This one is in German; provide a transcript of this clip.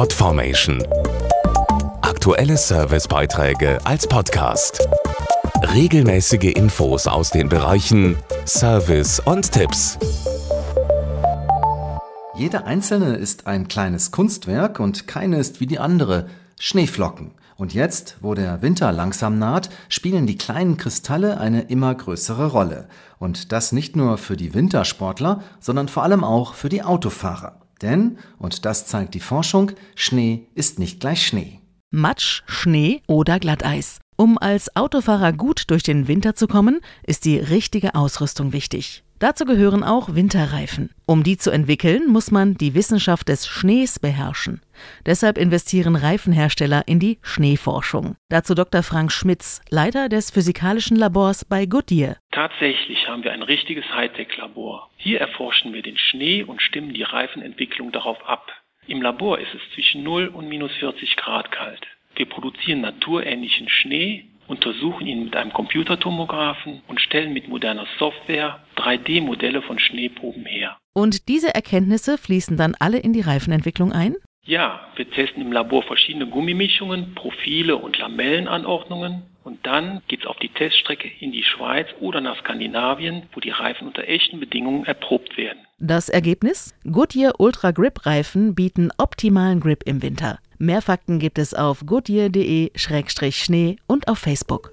Podformation. Aktuelle Servicebeiträge als Podcast. Regelmäßige Infos aus den Bereichen Service und Tipps. Jeder einzelne ist ein kleines Kunstwerk und keine ist wie die andere. Schneeflocken. Und jetzt, wo der Winter langsam naht, spielen die kleinen Kristalle eine immer größere Rolle. Und das nicht nur für die Wintersportler, sondern vor allem auch für die Autofahrer. Denn, und das zeigt die Forschung, Schnee ist nicht gleich Schnee. Matsch, Schnee oder Glatteis. Um als Autofahrer gut durch den Winter zu kommen, ist die richtige Ausrüstung wichtig. Dazu gehören auch Winterreifen. Um die zu entwickeln, muss man die Wissenschaft des Schnees beherrschen. Deshalb investieren Reifenhersteller in die Schneeforschung. Dazu Dr. Frank Schmitz, Leiter des physikalischen Labors bei Goodyear. Tatsächlich haben wir ein richtiges Hightech-Labor. Hier erforschen wir den Schnee und stimmen die Reifenentwicklung darauf ab. Im Labor ist es zwischen 0 und minus 40 Grad kalt. Wir produzieren naturähnlichen Schnee untersuchen ihn mit einem Computertomographen und stellen mit moderner Software 3D-Modelle von Schneeproben her. Und diese Erkenntnisse fließen dann alle in die Reifenentwicklung ein? Ja, wir testen im Labor verschiedene Gummimischungen, Profile und Lamellenanordnungen. Und dann geht's auf die Teststrecke in die Schweiz oder nach Skandinavien, wo die Reifen unter echten Bedingungen erprobt werden. Das Ergebnis? Goodyear Ultra Grip Reifen bieten optimalen Grip im Winter. Mehr Fakten gibt es auf goodyear.de-schnee und auf Facebook.